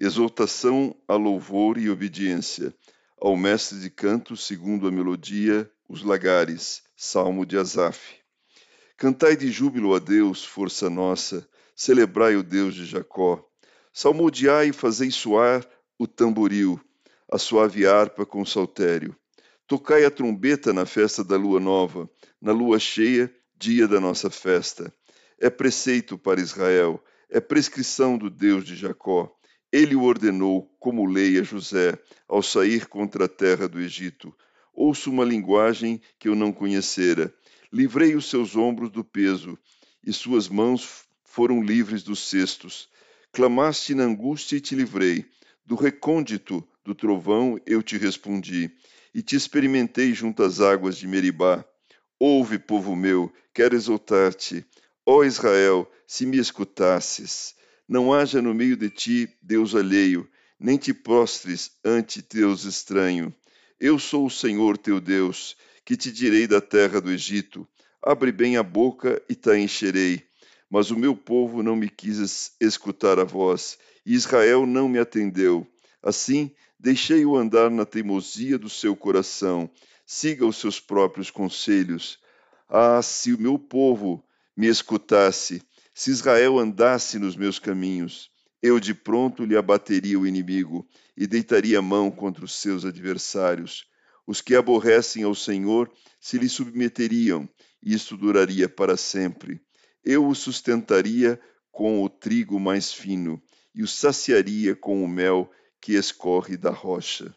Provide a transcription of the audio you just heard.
Exaltação a louvor e obediência. Ao mestre de canto, segundo a melodia, os lagares. Salmo de Asaf. Cantai de júbilo a Deus, força nossa. Celebrai o Deus de Jacó. Salmodiai e fazei soar o tamboril, a suave harpa com saltério. Tocai a trombeta na festa da lua nova, na lua cheia, dia da nossa festa. É preceito para Israel, é prescrição do Deus de Jacó ele o ordenou como lei a José ao sair contra a terra do Egito. Ouço uma linguagem que eu não conhecera. Livrei os seus ombros do peso, e suas mãos foram livres dos cestos. Clamaste na angústia e te livrei. Do recôndito do trovão eu te respondi, e te experimentei junto às águas de Meribá. Ouve, povo meu, quero exaltar-te. Ó Israel, se me escutasses. Não haja no meio de ti Deus alheio, nem te prostres ante Deus estranho. Eu sou o Senhor teu Deus, que te direi da terra do Egito. Abre bem a boca e te encherei. Mas o meu povo não me quis escutar a voz, e Israel não me atendeu. Assim, deixei-o andar na teimosia do seu coração. Siga os seus próprios conselhos. Ah, se o meu povo me escutasse, se Israel andasse nos meus caminhos, eu de pronto lhe abateria o inimigo e deitaria mão contra os seus adversários. Os que aborrecem ao Senhor se lhe submeteriam, e isto duraria para sempre. Eu o sustentaria com o trigo mais fino, e o saciaria com o mel que escorre da rocha.